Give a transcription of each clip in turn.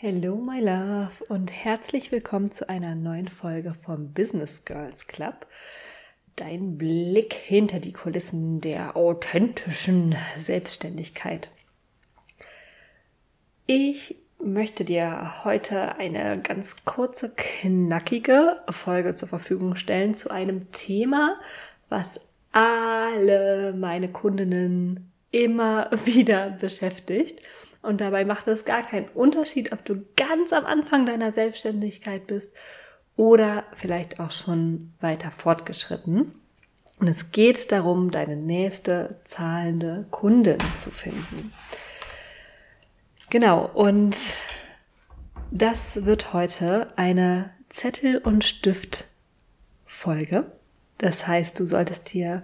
Hello, my love, und herzlich willkommen zu einer neuen Folge vom Business Girls Club. Dein Blick hinter die Kulissen der authentischen Selbstständigkeit. Ich möchte dir heute eine ganz kurze, knackige Folge zur Verfügung stellen zu einem Thema, was alle meine Kundinnen immer wieder beschäftigt. Und dabei macht es gar keinen Unterschied, ob du ganz am Anfang deiner Selbstständigkeit bist oder vielleicht auch schon weiter fortgeschritten. Und es geht darum, deine nächste zahlende Kundin zu finden. Genau, und das wird heute eine Zettel- und Stift-Folge. Das heißt, du solltest dir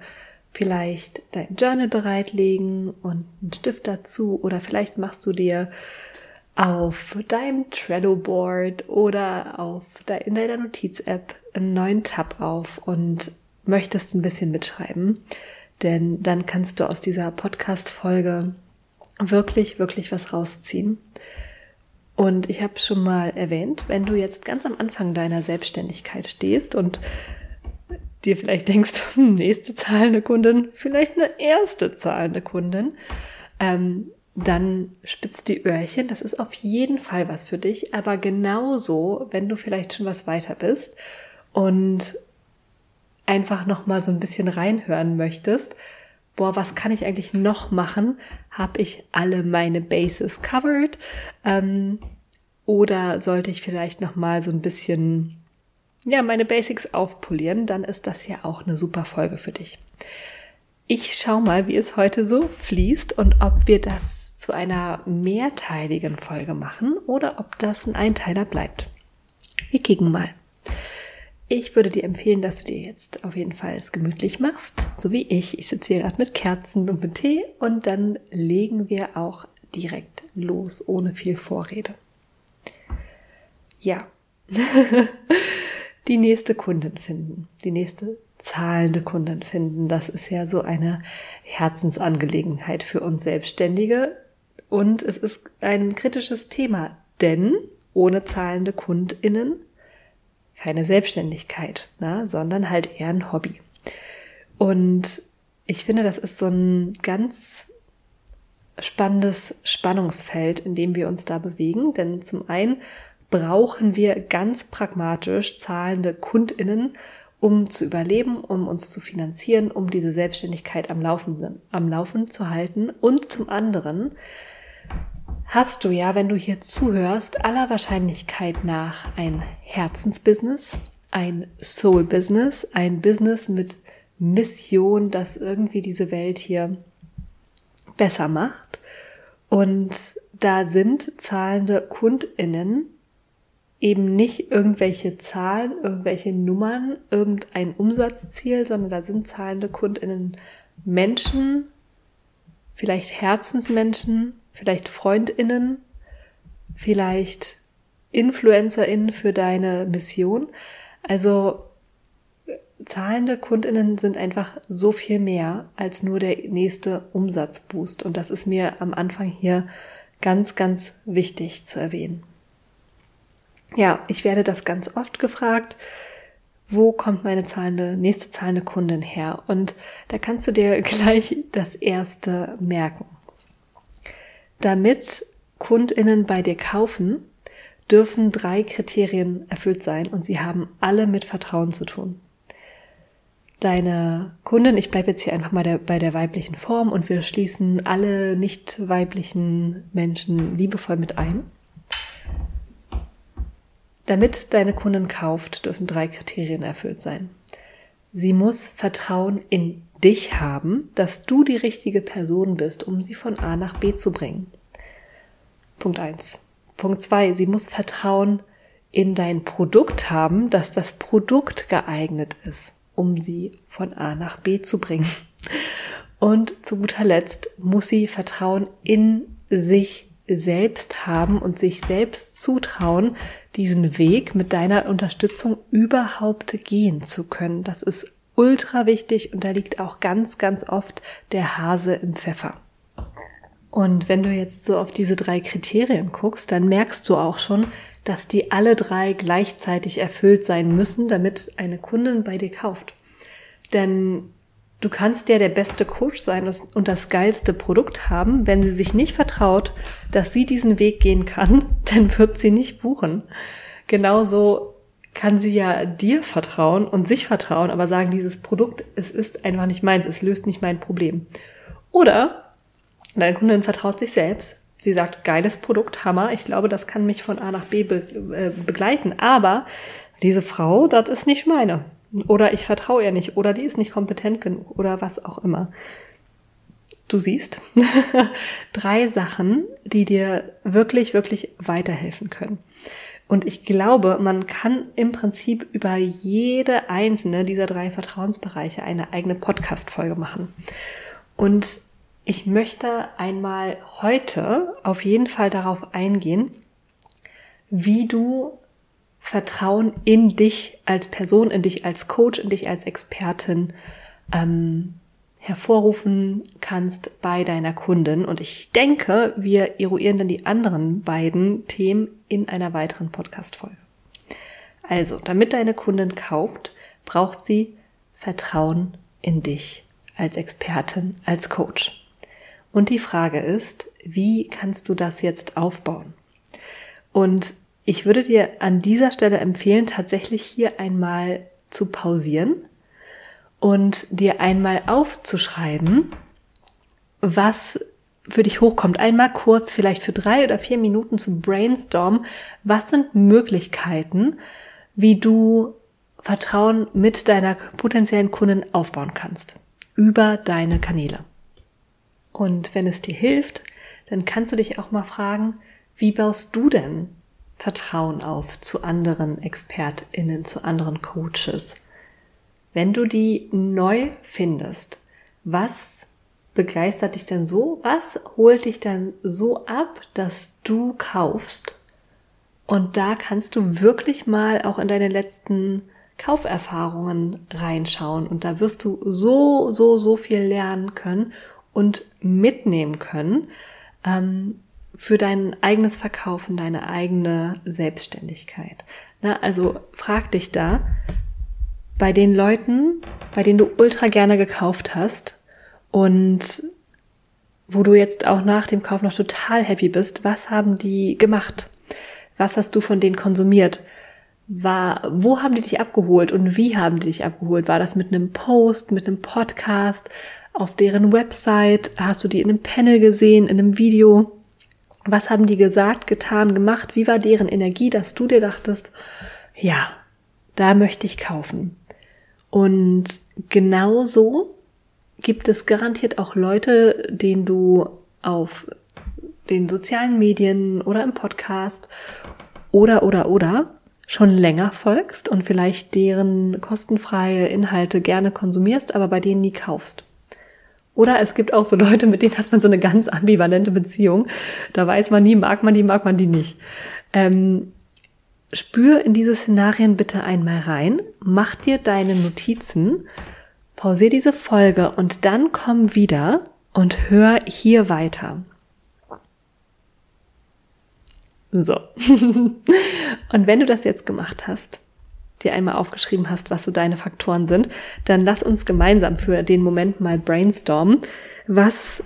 vielleicht dein Journal bereitlegen und einen Stift dazu oder vielleicht machst du dir auf deinem Trello-Board oder auf de in deiner Notiz-App einen neuen Tab auf und möchtest ein bisschen mitschreiben. Denn dann kannst du aus dieser Podcast-Folge wirklich, wirklich was rausziehen. Und ich habe schon mal erwähnt, wenn du jetzt ganz am Anfang deiner Selbstständigkeit stehst und dir vielleicht denkst, hm, nächste zahlende Kundin, vielleicht eine erste zahlende Kundin, ähm, dann spitzt die Öhrchen. Das ist auf jeden Fall was für dich. Aber genauso, wenn du vielleicht schon was weiter bist und einfach noch mal so ein bisschen reinhören möchtest, boah, was kann ich eigentlich noch machen? Habe ich alle meine Bases covered? Ähm, oder sollte ich vielleicht noch mal so ein bisschen ja meine Basics aufpolieren? Dann ist das ja auch eine super Folge für dich. Ich schau mal, wie es heute so fließt und ob wir das zu einer mehrteiligen Folge machen oder ob das ein Einteiler bleibt. Wir kicken mal. Ich würde dir empfehlen, dass du dir jetzt auf jeden Fall es gemütlich machst, so wie ich. Ich sitze hier gerade mit Kerzen und mit Tee und dann legen wir auch direkt los, ohne viel Vorrede. Ja, die nächste Kundin finden, die nächste zahlende Kundin finden, das ist ja so eine Herzensangelegenheit für uns Selbstständige und es ist ein kritisches Thema, denn ohne zahlende Kundinnen keine Selbstständigkeit, na, sondern halt eher ein Hobby. Und ich finde, das ist so ein ganz spannendes Spannungsfeld, in dem wir uns da bewegen. Denn zum einen brauchen wir ganz pragmatisch zahlende Kundinnen, um zu überleben, um uns zu finanzieren, um diese Selbstständigkeit am Laufen, am Laufen zu halten. Und zum anderen hast du ja, wenn du hier zuhörst, aller Wahrscheinlichkeit nach ein Herzensbusiness, ein Soul-Business, ein Business mit Mission, das irgendwie diese Welt hier besser macht. Und da sind zahlende KundInnen eben nicht irgendwelche Zahlen, irgendwelche Nummern, irgendein Umsatzziel, sondern da sind zahlende KundInnen Menschen, vielleicht Herzensmenschen, vielleicht Freundinnen, vielleicht Influencerinnen für deine Mission. Also zahlende Kundinnen sind einfach so viel mehr als nur der nächste Umsatzboost. Und das ist mir am Anfang hier ganz, ganz wichtig zu erwähnen. Ja, ich werde das ganz oft gefragt. Wo kommt meine zahlende, nächste zahlende Kundin her? Und da kannst du dir gleich das erste merken. Damit Kundinnen bei dir kaufen, dürfen drei Kriterien erfüllt sein und sie haben alle mit Vertrauen zu tun. Deine Kundin, ich bleibe jetzt hier einfach mal der, bei der weiblichen Form und wir schließen alle nicht weiblichen Menschen liebevoll mit ein. Damit deine Kundin kauft, dürfen drei Kriterien erfüllt sein. Sie muss Vertrauen in dich haben, dass du die richtige Person bist, um sie von A nach B zu bringen. Punkt eins. Punkt zwei: Sie muss Vertrauen in dein Produkt haben, dass das Produkt geeignet ist, um sie von A nach B zu bringen. Und zu guter Letzt muss sie Vertrauen in sich selbst haben und sich selbst zutrauen, diesen Weg mit deiner Unterstützung überhaupt gehen zu können. Das ist ultra wichtig und da liegt auch ganz, ganz oft der Hase im Pfeffer. Und wenn du jetzt so auf diese drei Kriterien guckst, dann merkst du auch schon, dass die alle drei gleichzeitig erfüllt sein müssen, damit eine Kundin bei dir kauft. Denn du kannst ja der beste Coach sein und das geilste Produkt haben, wenn sie sich nicht vertraut, dass sie diesen Weg gehen kann, dann wird sie nicht buchen. Genauso kann sie ja dir vertrauen und sich vertrauen, aber sagen, dieses Produkt, es ist einfach nicht meins, es löst nicht mein Problem. Oder Deine Kundin vertraut sich selbst. Sie sagt, geiles Produkt, Hammer. Ich glaube, das kann mich von A nach B be äh, begleiten. Aber diese Frau, das ist nicht meine. Oder ich vertraue ihr nicht. Oder die ist nicht kompetent genug. Oder was auch immer. Du siehst drei Sachen, die dir wirklich, wirklich weiterhelfen können. Und ich glaube, man kann im Prinzip über jede einzelne dieser drei Vertrauensbereiche eine eigene Podcast-Folge machen. Und ich möchte einmal heute auf jeden Fall darauf eingehen, wie du Vertrauen in dich als Person, in dich als Coach, in dich als Expertin ähm, hervorrufen kannst bei deiner Kundin. Und ich denke, wir eruieren dann die anderen beiden Themen in einer weiteren Podcast-Folge. Also, damit deine Kundin kauft, braucht sie Vertrauen in dich als Expertin, als Coach. Und die Frage ist, wie kannst du das jetzt aufbauen? Und ich würde dir an dieser Stelle empfehlen, tatsächlich hier einmal zu pausieren und dir einmal aufzuschreiben, was für dich hochkommt. Einmal kurz, vielleicht für drei oder vier Minuten zu brainstormen. Was sind Möglichkeiten, wie du Vertrauen mit deiner potenziellen Kundin aufbauen kannst? Über deine Kanäle. Und wenn es dir hilft, dann kannst du dich auch mal fragen, wie baust du denn Vertrauen auf zu anderen ExpertInnen, zu anderen Coaches? Wenn du die neu findest, was begeistert dich denn so? Was holt dich dann so ab, dass du kaufst? Und da kannst du wirklich mal auch in deine letzten Kauferfahrungen reinschauen und da wirst du so, so, so viel lernen können und mitnehmen können ähm, für dein eigenes Verkaufen, deine eigene Selbstständigkeit. Na, also frag dich da bei den Leuten, bei denen du ultra gerne gekauft hast und wo du jetzt auch nach dem Kauf noch total happy bist, was haben die gemacht? Was hast du von denen konsumiert? War, wo haben die dich abgeholt und wie haben die dich abgeholt? War das mit einem Post, mit einem Podcast? auf deren Website? Hast du die in einem Panel gesehen, in einem Video? Was haben die gesagt, getan, gemacht? Wie war deren Energie, dass du dir dachtest, ja, da möchte ich kaufen? Und genauso gibt es garantiert auch Leute, denen du auf den sozialen Medien oder im Podcast oder oder oder schon länger folgst und vielleicht deren kostenfreie Inhalte gerne konsumierst, aber bei denen nie kaufst. Oder es gibt auch so Leute, mit denen hat man so eine ganz ambivalente Beziehung. Da weiß man nie, mag man die, mag man die nicht. Ähm, spür in diese Szenarien bitte einmal rein, mach dir deine Notizen, pausier diese Folge und dann komm wieder und hör hier weiter. So. und wenn du das jetzt gemacht hast, dir einmal aufgeschrieben hast, was so deine Faktoren sind, dann lass uns gemeinsam für den Moment mal brainstormen, was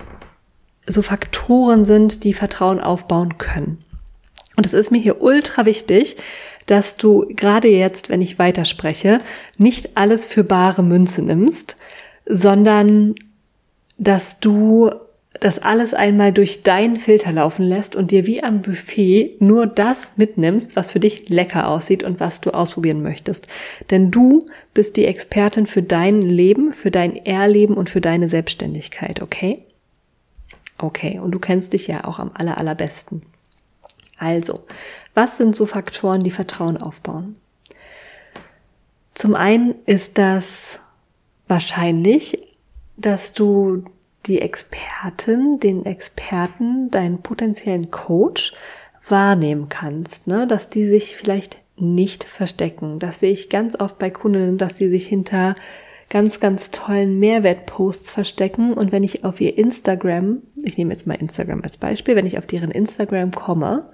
so Faktoren sind, die Vertrauen aufbauen können. Und es ist mir hier ultra wichtig, dass du gerade jetzt, wenn ich weiterspreche, nicht alles für bare Münze nimmst, sondern dass du das alles einmal durch deinen Filter laufen lässt und dir wie am Buffet nur das mitnimmst, was für dich lecker aussieht und was du ausprobieren möchtest. Denn du bist die Expertin für dein Leben, für dein Erleben und für deine Selbstständigkeit, okay? Okay, und du kennst dich ja auch am aller, allerbesten. Also, was sind so Faktoren, die Vertrauen aufbauen? Zum einen ist das wahrscheinlich, dass du die Expertin, den Experten, deinen potenziellen Coach wahrnehmen kannst, ne? dass die sich vielleicht nicht verstecken. Das sehe ich ganz oft bei Kundinnen, dass die sich hinter ganz, ganz tollen Mehrwertposts verstecken. Und wenn ich auf ihr Instagram, ich nehme jetzt mal Instagram als Beispiel, wenn ich auf deren Instagram komme,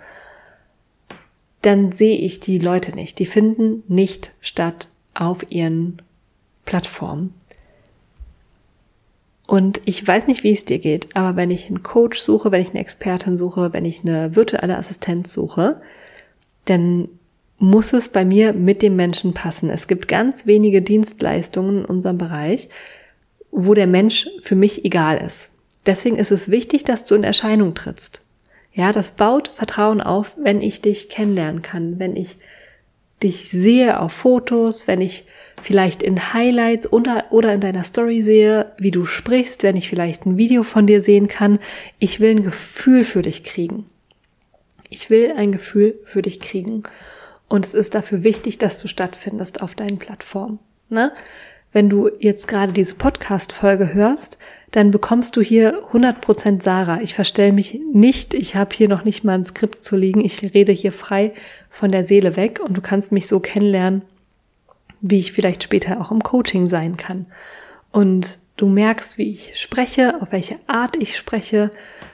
dann sehe ich die Leute nicht. Die finden nicht statt auf ihren Plattformen. Und ich weiß nicht, wie es dir geht, aber wenn ich einen Coach suche, wenn ich eine Expertin suche, wenn ich eine virtuelle Assistenz suche, dann muss es bei mir mit dem Menschen passen. Es gibt ganz wenige Dienstleistungen in unserem Bereich, wo der Mensch für mich egal ist. Deswegen ist es wichtig, dass du in Erscheinung trittst. Ja, das baut Vertrauen auf, wenn ich dich kennenlernen kann, wenn ich dich sehe auf Fotos, wenn ich vielleicht in Highlights oder, oder in deiner Story sehe, wie du sprichst, wenn ich vielleicht ein Video von dir sehen kann. Ich will ein Gefühl für dich kriegen. Ich will ein Gefühl für dich kriegen. Und es ist dafür wichtig, dass du stattfindest auf deinen Plattformen. Ne? Wenn du jetzt gerade diese Podcast-Folge hörst, dann bekommst du hier 100% Sarah. Ich verstelle mich nicht, ich habe hier noch nicht mal ein Skript zu liegen. Ich rede hier frei von der Seele weg und du kannst mich so kennenlernen, wie ich vielleicht später auch im Coaching sein kann. Und du merkst, wie ich spreche, auf welche Art ich spreche,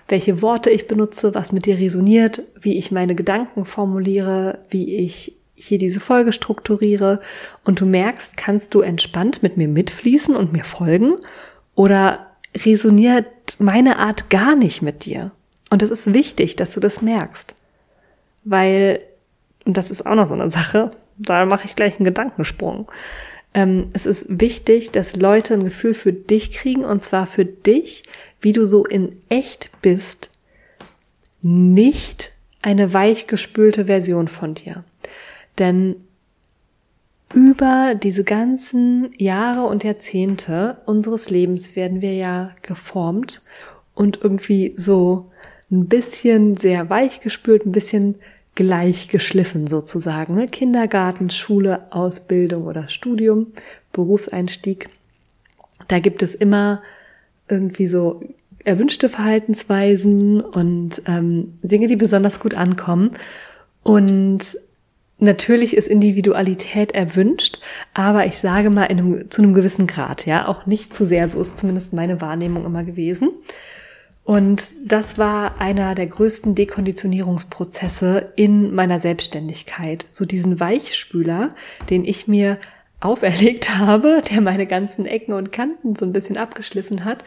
welche Worte ich benutze, was mit dir resoniert, wie ich meine Gedanken formuliere, wie ich hier diese Folge strukturiere. Und du merkst, kannst du entspannt mit mir mitfließen und mir folgen oder resoniert meine Art gar nicht mit dir? Und es ist wichtig, dass du das merkst. Weil, und das ist auch noch so eine Sache, da mache ich gleich einen Gedankensprung. Ähm, es ist wichtig, dass Leute ein Gefühl für dich kriegen, und zwar für dich, wie du so in echt bist, nicht eine weichgespülte Version von dir. Denn über diese ganzen Jahre und Jahrzehnte unseres Lebens werden wir ja geformt und irgendwie so ein bisschen sehr weich gespült, ein bisschen gleich geschliffen sozusagen. Ne? Kindergarten, Schule, Ausbildung oder Studium, Berufseinstieg. Da gibt es immer irgendwie so erwünschte Verhaltensweisen und ähm, Dinge, die besonders gut ankommen. Und natürlich ist Individualität erwünscht, aber ich sage mal in einem, zu einem gewissen Grad, ja, auch nicht zu sehr. So ist zumindest meine Wahrnehmung immer gewesen. Und das war einer der größten Dekonditionierungsprozesse in meiner Selbstständigkeit. So diesen Weichspüler, den ich mir auferlegt habe, der meine ganzen Ecken und Kanten so ein bisschen abgeschliffen hat,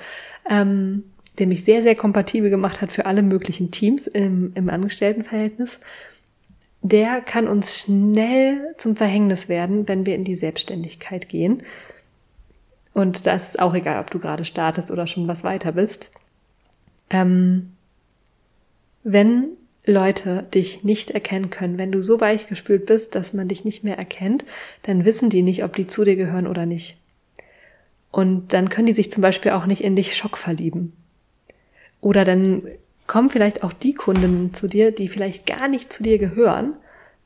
ähm, der mich sehr, sehr kompatibel gemacht hat für alle möglichen Teams im, im Angestelltenverhältnis, der kann uns schnell zum Verhängnis werden, wenn wir in die Selbstständigkeit gehen. Und da ist es auch egal, ob du gerade startest oder schon was weiter bist. Ähm, wenn Leute dich nicht erkennen können, wenn du so weichgespült bist, dass man dich nicht mehr erkennt, dann wissen die nicht, ob die zu dir gehören oder nicht. Und dann können die sich zum Beispiel auch nicht in dich Schock verlieben. Oder dann kommen vielleicht auch die Kundinnen zu dir, die vielleicht gar nicht zu dir gehören,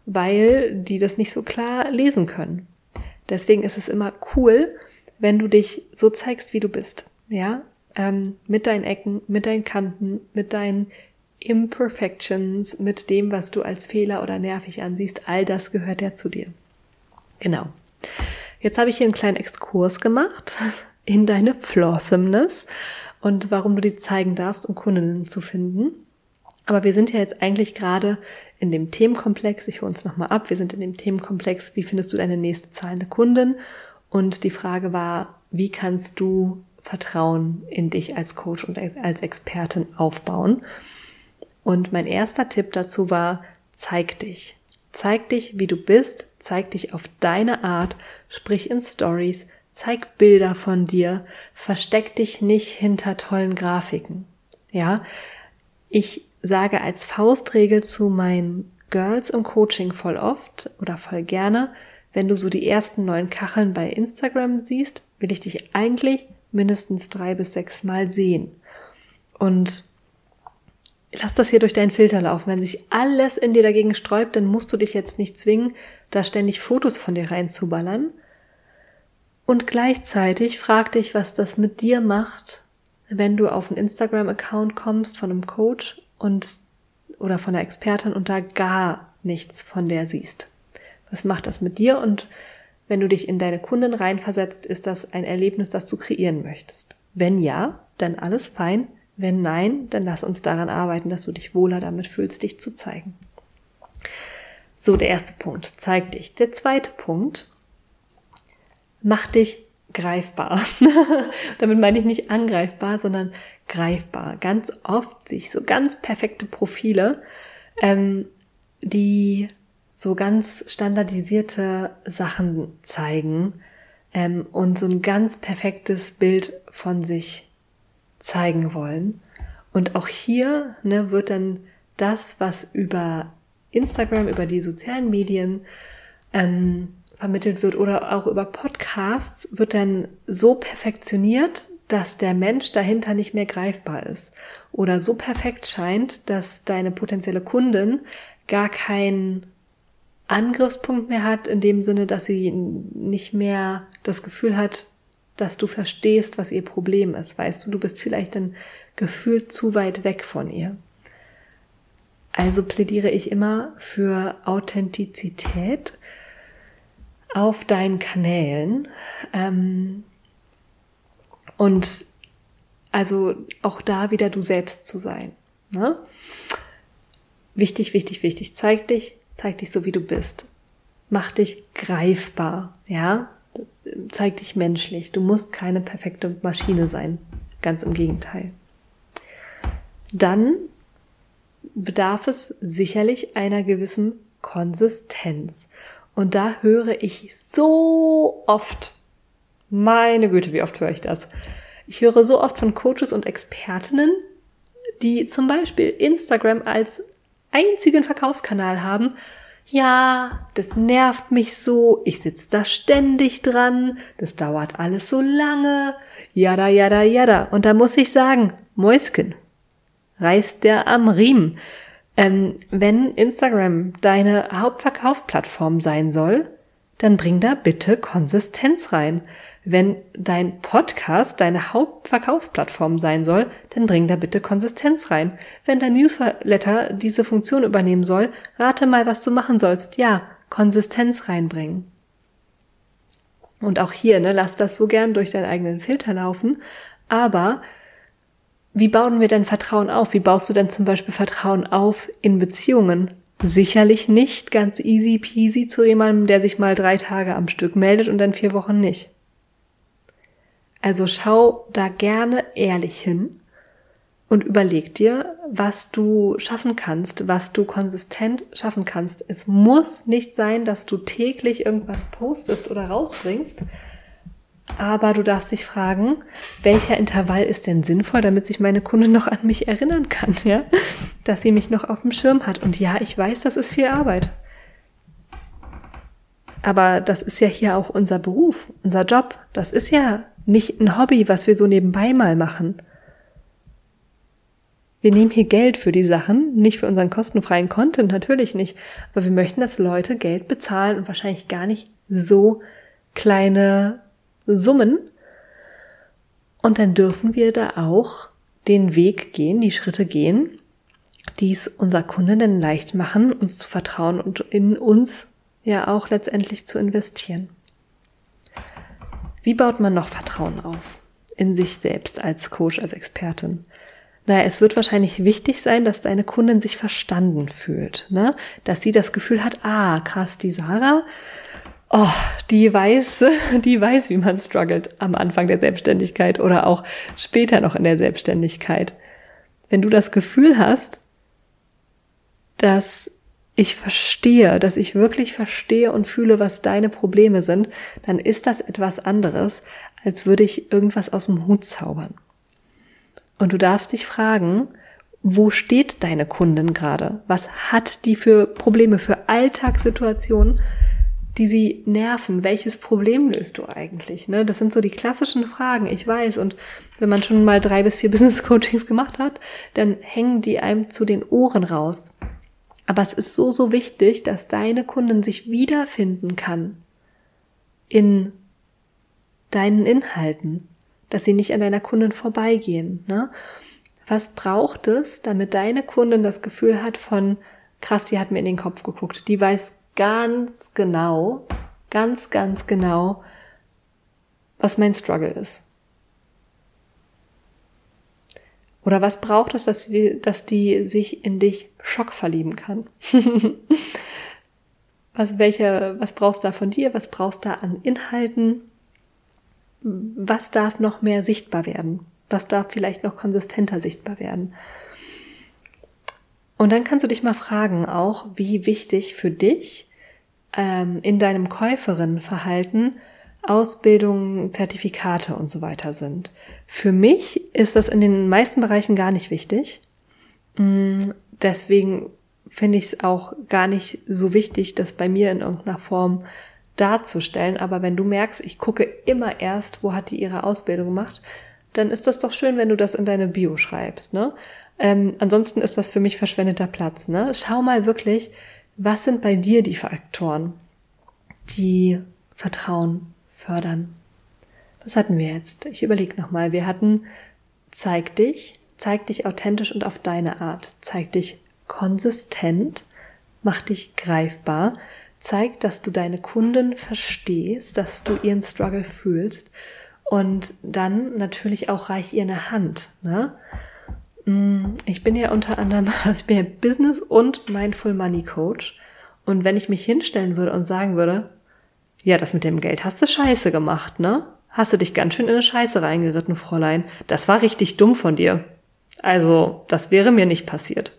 weil die das nicht so klar lesen können. Deswegen ist es immer cool, wenn du dich so zeigst, wie du bist. Ja, ähm, mit deinen Ecken, mit deinen Kanten, mit deinen Imperfections, mit dem, was du als Fehler oder nervig ansiehst, all das gehört ja zu dir. Genau. Jetzt habe ich hier einen kleinen Exkurs gemacht in deine Flawsomeness und warum du die zeigen darfst, um Kundinnen zu finden. Aber wir sind ja jetzt eigentlich gerade in dem Themenkomplex, ich hole uns nochmal ab, wir sind in dem Themenkomplex, wie findest du deine nächste zahlende Kundin? Und die Frage war, wie kannst du Vertrauen in dich als Coach und als Expertin aufbauen. Und mein erster Tipp dazu war, zeig dich. Zeig dich, wie du bist, zeig dich auf deine Art, sprich in Stories, zeig Bilder von dir, versteck dich nicht hinter tollen Grafiken. Ja, ich sage als Faustregel zu meinen Girls im Coaching voll oft oder voll gerne, wenn du so die ersten neuen Kacheln bei Instagram siehst, will ich dich eigentlich mindestens drei bis sechs Mal sehen. Und lass das hier durch deinen Filter laufen. Wenn sich alles in dir dagegen sträubt, dann musst du dich jetzt nicht zwingen, da ständig Fotos von dir reinzuballern. Und gleichzeitig frag dich, was das mit dir macht, wenn du auf einen Instagram-Account kommst von einem Coach und oder von der Expertin und da gar nichts von der siehst. Was macht das mit dir und wenn du dich in deine Kunden reinversetzt, ist das ein Erlebnis, das du kreieren möchtest. Wenn ja, dann alles fein. Wenn nein, dann lass uns daran arbeiten, dass du dich wohler damit fühlst, dich zu zeigen. So, der erste Punkt, zeig dich. Der zweite Punkt, mach dich greifbar. Damit meine ich nicht angreifbar, sondern greifbar. Ganz oft sich so ganz perfekte Profile, ähm, die so ganz standardisierte Sachen zeigen ähm, und so ein ganz perfektes Bild von sich zeigen wollen. Und auch hier ne, wird dann das, was über Instagram, über die sozialen Medien ähm, vermittelt wird oder auch über Podcasts, wird dann so perfektioniert, dass der Mensch dahinter nicht mehr greifbar ist oder so perfekt scheint, dass deine potenzielle Kundin gar keinen Angriffspunkt mehr hat, in dem Sinne, dass sie nicht mehr das Gefühl hat, dass du verstehst, was ihr Problem ist. Weißt du, du bist vielleicht dann gefühlt zu weit weg von ihr. Also plädiere ich immer für Authentizität auf deinen Kanälen. Ähm, und also auch da wieder du selbst zu sein. Ne? Wichtig, wichtig, wichtig. Zeig dich, zeig dich so, wie du bist. Mach dich greifbar, ja? Zeig dich menschlich. Du musst keine perfekte Maschine sein. Ganz im Gegenteil. Dann bedarf es sicherlich einer gewissen Konsistenz. Und da höre ich so oft, meine Güte, wie oft höre ich das? Ich höre so oft von Coaches und Expertinnen, die zum Beispiel Instagram als einzigen Verkaufskanal haben. Ja, das nervt mich so, ich sitze da ständig dran, das dauert alles so lange, jada, jada, jada. Und da muss ich sagen, Mäusken, reißt der am Riemen. Ähm, wenn Instagram deine Hauptverkaufsplattform sein soll, dann bring da bitte Konsistenz rein. Wenn dein Podcast deine Hauptverkaufsplattform sein soll, dann bring da bitte Konsistenz rein. Wenn dein Newsletter diese Funktion übernehmen soll, rate mal, was du machen sollst. Ja, Konsistenz reinbringen. Und auch hier, ne, lass das so gern durch deinen eigenen Filter laufen, aber wie bauen wir denn Vertrauen auf? Wie baust du denn zum Beispiel Vertrauen auf in Beziehungen? Sicherlich nicht ganz easy peasy zu jemandem, der sich mal drei Tage am Stück meldet und dann vier Wochen nicht. Also schau da gerne ehrlich hin und überleg dir, was du schaffen kannst, was du konsistent schaffen kannst. Es muss nicht sein, dass du täglich irgendwas postest oder rausbringst, aber du darfst dich fragen, welcher Intervall ist denn sinnvoll, damit sich meine Kundin noch an mich erinnern kann, ja? Dass sie mich noch auf dem Schirm hat. Und ja, ich weiß, das ist viel Arbeit. Aber das ist ja hier auch unser Beruf, unser Job. Das ist ja nicht ein Hobby, was wir so nebenbei mal machen. Wir nehmen hier Geld für die Sachen, nicht für unseren kostenfreien Content, natürlich nicht. Aber wir möchten, dass Leute Geld bezahlen und wahrscheinlich gar nicht so kleine Summen. Und dann dürfen wir da auch den Weg gehen, die Schritte gehen, die es unser Kundinnen leicht machen, uns zu vertrauen und in uns ja auch letztendlich zu investieren. Wie baut man noch Vertrauen auf? In sich selbst als Coach, als Expertin. Naja, es wird wahrscheinlich wichtig sein, dass deine Kundin sich verstanden fühlt, ne? Dass sie das Gefühl hat, ah, krass, die Sarah, oh, die weiß, die weiß, wie man struggelt am Anfang der Selbstständigkeit oder auch später noch in der Selbstständigkeit. Wenn du das Gefühl hast, dass ich verstehe, dass ich wirklich verstehe und fühle, was deine Probleme sind, dann ist das etwas anderes, als würde ich irgendwas aus dem Hut zaubern. Und du darfst dich fragen, wo steht deine Kundin gerade? Was hat die für Probleme, für Alltagssituationen, die sie nerven. Welches Problem löst du eigentlich? Ne? Das sind so die klassischen Fragen, ich weiß. Und wenn man schon mal drei bis vier Business Coachings gemacht hat, dann hängen die einem zu den Ohren raus. Aber es ist so, so wichtig, dass deine Kundin sich wiederfinden kann in deinen Inhalten, dass sie nicht an deiner Kundin vorbeigehen. Ne? Was braucht es, damit deine Kundin das Gefühl hat von, krass, die hat mir in den Kopf geguckt, die weiß ganz genau, ganz, ganz genau, was mein Struggle ist. Oder was braucht es, dass die, dass die sich in dich Schock verlieben kann? was, welche, was brauchst du da von dir? Was brauchst du da an Inhalten? Was darf noch mehr sichtbar werden? Was darf vielleicht noch konsistenter sichtbar werden? Und dann kannst du dich mal fragen auch, wie wichtig für dich ähm, in deinem Käuferinnenverhalten Ausbildung, Zertifikate und so weiter sind. Für mich ist das in den meisten Bereichen gar nicht wichtig. Mm, deswegen finde ich es auch gar nicht so wichtig, das bei mir in irgendeiner Form darzustellen. Aber wenn du merkst, ich gucke immer erst, wo hat die ihre Ausbildung gemacht, dann ist das doch schön, wenn du das in deine Bio schreibst. Ne? Ähm, ansonsten ist das für mich verschwendeter Platz. Ne? Schau mal wirklich, was sind bei dir die Faktoren, die Vertrauen fördern. Was hatten wir jetzt? Ich überlege nochmal. Wir hatten zeig dich, zeig dich authentisch und auf deine Art. Zeig dich konsistent, mach dich greifbar, zeig, dass du deine Kunden verstehst, dass du ihren Struggle fühlst und dann natürlich auch reich ihr eine Hand. Ne? Mm, ich bin ja unter anderem, ich bin ja Business und Mindful Money Coach. Und wenn ich mich hinstellen würde und sagen würde, ja, das mit dem Geld hast du scheiße gemacht, ne? Hast du dich ganz schön in eine Scheiße reingeritten, Fräulein. Das war richtig dumm von dir. Also, das wäre mir nicht passiert.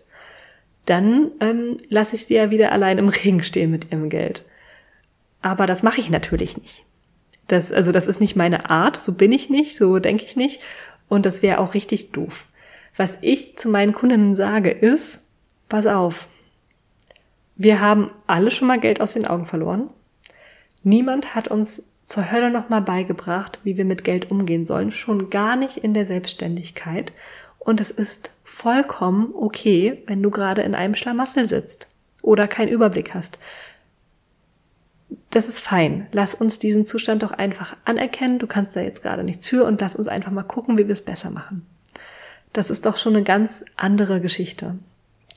Dann ähm, lasse ich sie ja wieder allein im Regen stehen mit ihrem Geld. Aber das mache ich natürlich nicht. Das, also das ist nicht meine Art, so bin ich nicht, so denke ich nicht. Und das wäre auch richtig doof. Was ich zu meinen Kundinnen sage ist, pass auf, wir haben alle schon mal Geld aus den Augen verloren. Niemand hat uns zur Hölle nochmal beigebracht, wie wir mit Geld umgehen sollen, schon gar nicht in der Selbstständigkeit. Und es ist vollkommen okay, wenn du gerade in einem Schlamassel sitzt oder keinen Überblick hast. Das ist fein. Lass uns diesen Zustand doch einfach anerkennen. Du kannst da jetzt gerade nichts für und lass uns einfach mal gucken, wie wir es besser machen. Das ist doch schon eine ganz andere Geschichte.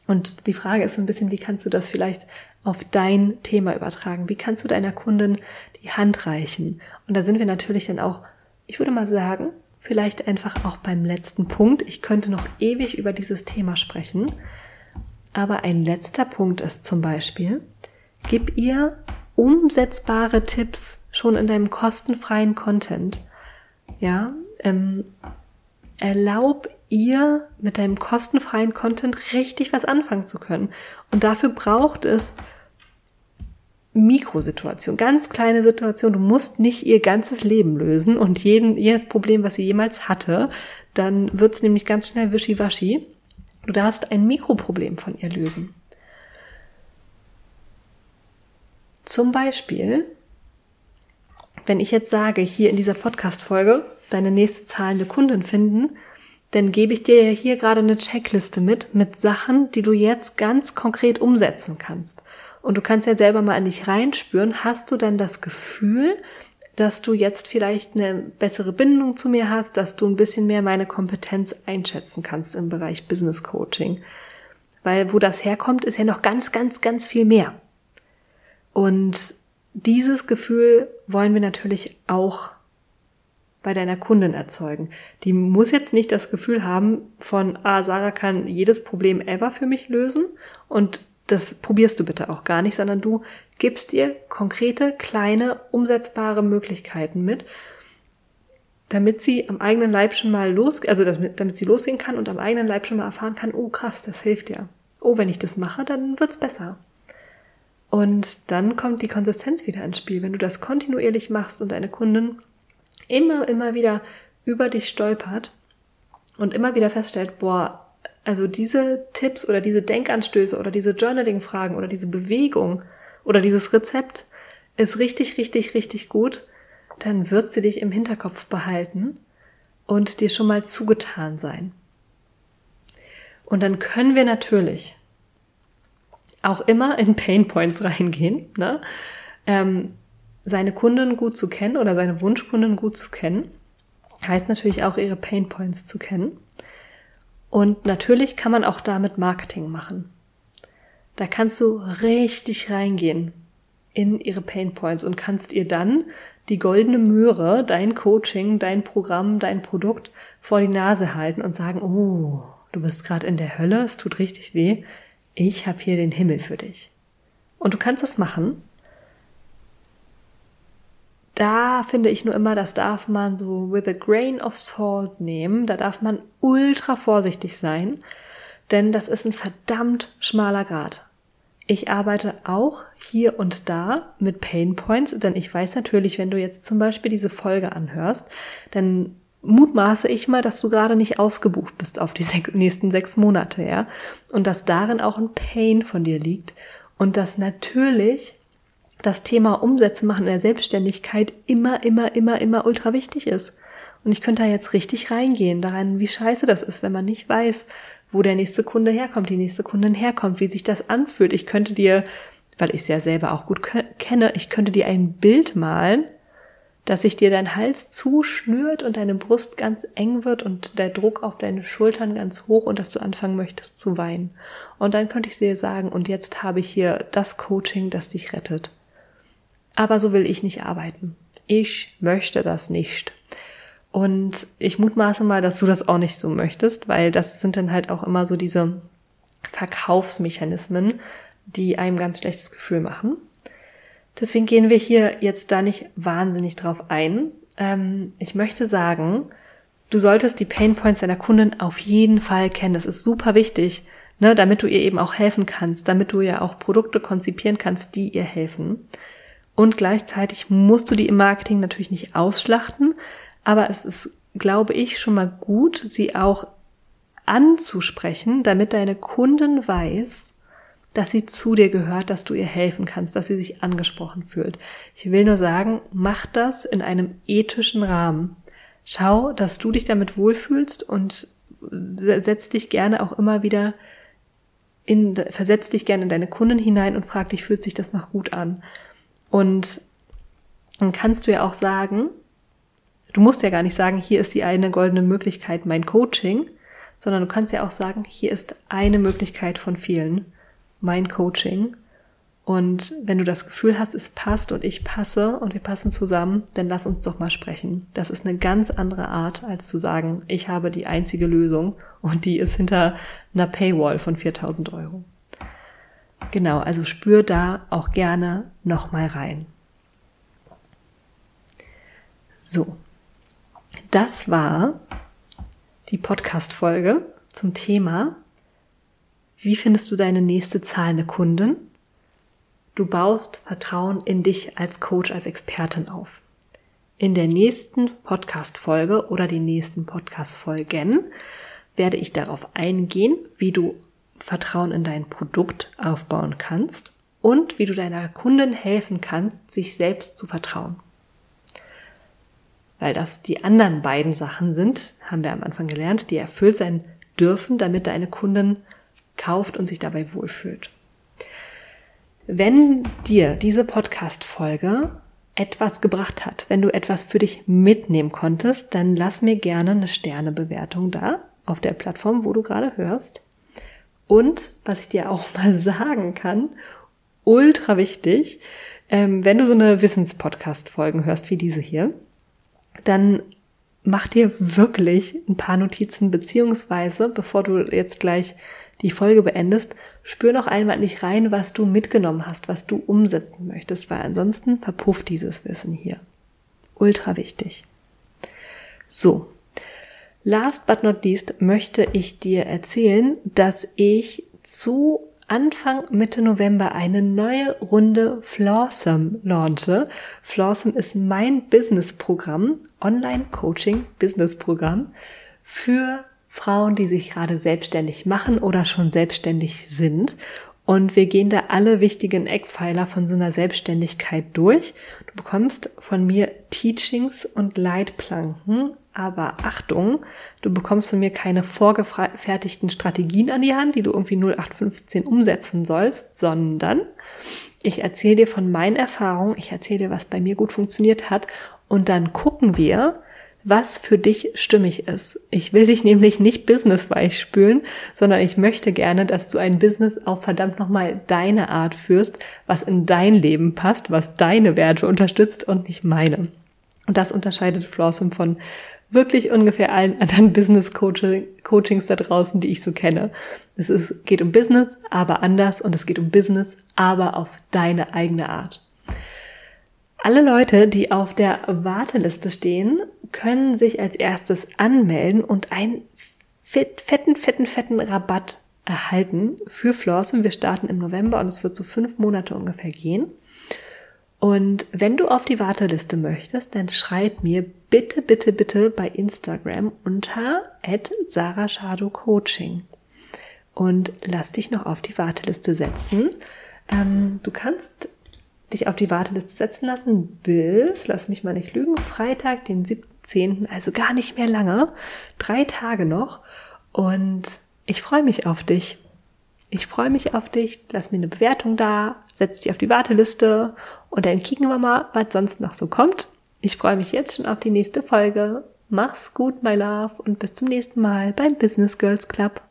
Und die Frage ist ein bisschen, wie kannst du das vielleicht auf dein Thema übertragen? Wie kannst du deiner Kundin die Hand reichen? Und da sind wir natürlich dann auch, ich würde mal sagen, vielleicht einfach auch beim letzten Punkt. Ich könnte noch ewig über dieses Thema sprechen. Aber ein letzter Punkt ist zum Beispiel, gib ihr umsetzbare Tipps schon in deinem kostenfreien Content. Ja, ähm, erlaub ihr mit deinem kostenfreien Content richtig was anfangen zu können. Und dafür braucht es Mikrosituation, ganz kleine Situation. Du musst nicht ihr ganzes Leben lösen und jeden, jedes Problem, was sie jemals hatte. Dann wird's nämlich ganz schnell wischiwaschi. Du darfst ein Mikroproblem von ihr lösen. Zum Beispiel, wenn ich jetzt sage, hier in dieser Podcast-Folge, deine nächste zahlende Kundin finden, dann gebe ich dir hier gerade eine Checkliste mit, mit Sachen, die du jetzt ganz konkret umsetzen kannst. Und du kannst ja selber mal an dich reinspüren, hast du dann das Gefühl, dass du jetzt vielleicht eine bessere Bindung zu mir hast, dass du ein bisschen mehr meine Kompetenz einschätzen kannst im Bereich Business Coaching. Weil wo das herkommt, ist ja noch ganz, ganz, ganz viel mehr. Und dieses Gefühl wollen wir natürlich auch bei deiner Kundin erzeugen. Die muss jetzt nicht das Gefühl haben von, ah, Sarah kann jedes Problem ever für mich lösen und das probierst du bitte auch gar nicht, sondern du gibst ihr konkrete, kleine, umsetzbare Möglichkeiten mit, damit sie am eigenen Leib schon mal los, also damit, damit sie losgehen kann und am eigenen Leib schon mal erfahren kann, oh krass, das hilft ja. Oh, wenn ich das mache, dann wird's besser. Und dann kommt die Konsistenz wieder ins Spiel. Wenn du das kontinuierlich machst und deine Kunden immer, immer wieder über dich stolpert und immer wieder feststellt, boah, also diese Tipps oder diese Denkanstöße oder diese Journaling-Fragen oder diese Bewegung oder dieses Rezept ist richtig, richtig, richtig gut, dann wird sie dich im Hinterkopf behalten und dir schon mal zugetan sein. Und dann können wir natürlich auch immer in Pain Points reingehen. Ne? Ähm, seine Kunden gut zu kennen oder seine Wunschkunden gut zu kennen, heißt natürlich auch ihre Pain Points zu kennen. Und natürlich kann man auch damit Marketing machen. Da kannst du richtig reingehen. in ihre Pain Points und kannst ihr dann die goldene Möhre, dein Coaching, dein Programm, dein Produkt vor die Nase halten und sagen, oh, du bist gerade in der Hölle, es tut richtig weh, ich habe hier den Himmel für dich. Und du kannst das machen. Da finde ich nur immer, das darf man so with a grain of salt nehmen. Da darf man ultra vorsichtig sein, denn das ist ein verdammt schmaler Grad. Ich arbeite auch hier und da mit Pain Points, denn ich weiß natürlich, wenn du jetzt zum Beispiel diese Folge anhörst, dann mutmaße ich mal, dass du gerade nicht ausgebucht bist auf die sech nächsten sechs Monate, ja, und dass darin auch ein Pain von dir liegt und dass natürlich das Thema Umsätze machen in der Selbstständigkeit immer, immer, immer, immer ultra wichtig ist. Und ich könnte da jetzt richtig reingehen daran, wie scheiße das ist, wenn man nicht weiß, wo der nächste Kunde herkommt, die nächste Kundin herkommt, wie sich das anfühlt. Ich könnte dir, weil ich es ja selber auch gut kenne, ich könnte dir ein Bild malen, dass sich dir dein Hals zuschnürt und deine Brust ganz eng wird und der Druck auf deine Schultern ganz hoch und dass du anfangen möchtest zu weinen. Und dann könnte ich dir sagen, und jetzt habe ich hier das Coaching, das dich rettet. Aber so will ich nicht arbeiten. Ich möchte das nicht. Und ich mutmaße mal, dass du das auch nicht so möchtest, weil das sind dann halt auch immer so diese Verkaufsmechanismen, die einem ganz schlechtes Gefühl machen. Deswegen gehen wir hier jetzt da nicht wahnsinnig drauf ein. Ähm, ich möchte sagen, du solltest die Pain Points deiner Kunden auf jeden Fall kennen. Das ist super wichtig, ne, damit du ihr eben auch helfen kannst, damit du ja auch Produkte konzipieren kannst, die ihr helfen. Und gleichzeitig musst du die im Marketing natürlich nicht ausschlachten, aber es ist, glaube ich, schon mal gut, sie auch anzusprechen, damit deine Kunden weiß, dass sie zu dir gehört, dass du ihr helfen kannst, dass sie sich angesprochen fühlt. Ich will nur sagen, mach das in einem ethischen Rahmen. Schau, dass du dich damit wohlfühlst und setz dich gerne auch immer wieder in, versetz dich gerne in deine Kunden hinein und frag dich, fühlt sich das noch gut an? Und dann kannst du ja auch sagen, Du musst ja gar nicht sagen, hier ist die eine goldene Möglichkeit, mein Coaching, sondern du kannst ja auch sagen, hier ist eine Möglichkeit von vielen, mein Coaching. Und wenn du das Gefühl hast, es passt und ich passe und wir passen zusammen, dann lass uns doch mal sprechen. Das ist eine ganz andere Art, als zu sagen, ich habe die einzige Lösung und die ist hinter einer Paywall von 4000 Euro. Genau, also spür da auch gerne nochmal rein. So, das war die Podcast-Folge zum Thema, wie findest du deine nächste zahlende Kunden? Du baust Vertrauen in dich als Coach, als Expertin auf. In der nächsten Podcast-Folge oder die nächsten Podcast-Folgen werde ich darauf eingehen, wie du Vertrauen in dein Produkt aufbauen kannst und wie du deiner Kunden helfen kannst, sich selbst zu vertrauen weil das die anderen beiden Sachen sind, haben wir am Anfang gelernt, die erfüllt sein dürfen, damit deine Kunden kauft und sich dabei wohlfühlt. Wenn dir diese Podcast-Folge etwas gebracht hat, wenn du etwas für dich mitnehmen konntest, dann lass mir gerne eine Sternebewertung da auf der Plattform, wo du gerade hörst. Und was ich dir auch mal sagen kann, ultra wichtig, ähm, wenn du so eine Wissenspodcast-Folgen hörst wie diese hier, dann mach dir wirklich ein paar Notizen, beziehungsweise, bevor du jetzt gleich die Folge beendest, spür noch einmal nicht rein, was du mitgenommen hast, was du umsetzen möchtest, weil ansonsten verpufft dieses Wissen hier. Ultra wichtig. So. Last but not least möchte ich dir erzählen, dass ich zu Anfang Mitte November eine neue Runde Flawsome launche. Flawsome ist mein Business-Programm, Online-Coaching-Business-Programm für Frauen, die sich gerade selbstständig machen oder schon selbstständig sind. Und wir gehen da alle wichtigen Eckpfeiler von so einer Selbstständigkeit durch. Du bekommst von mir Teachings und Leitplanken aber Achtung, du bekommst von mir keine vorgefertigten Strategien an die Hand, die du irgendwie 0815 umsetzen sollst, sondern ich erzähle dir von meinen Erfahrungen, ich erzähle dir, was bei mir gut funktioniert hat und dann gucken wir, was für dich stimmig ist. Ich will dich nämlich nicht businessweich spülen, sondern ich möchte gerne, dass du ein Business auf verdammt nochmal deine Art führst, was in dein Leben passt, was deine Werte unterstützt und nicht meine. Und das unterscheidet Flawsome von wirklich ungefähr allen anderen Business Coachings da draußen, die ich so kenne. Es ist, geht um Business, aber anders und es geht um Business, aber auf deine eigene Art. Alle Leute, die auf der Warteliste stehen, können sich als erstes anmelden und einen fetten, fetten, fetten Rabatt erhalten für Floss. Und wir starten im November und es wird so fünf Monate ungefähr gehen. Und wenn du auf die Warteliste möchtest, dann schreib mir bitte, bitte, bitte bei Instagram unter Coaching und lass dich noch auf die Warteliste setzen. Ähm, du kannst dich auf die Warteliste setzen lassen bis, lass mich mal nicht lügen, Freitag, den 17., also gar nicht mehr lange, drei Tage noch. Und ich freue mich auf dich. Ich freue mich auf dich. Lass mir eine Bewertung da, setz dich auf die Warteliste und dann kicken wir mal, was sonst noch so kommt. Ich freue mich jetzt schon auf die nächste Folge. Mach's gut, my love, und bis zum nächsten Mal beim Business Girls Club.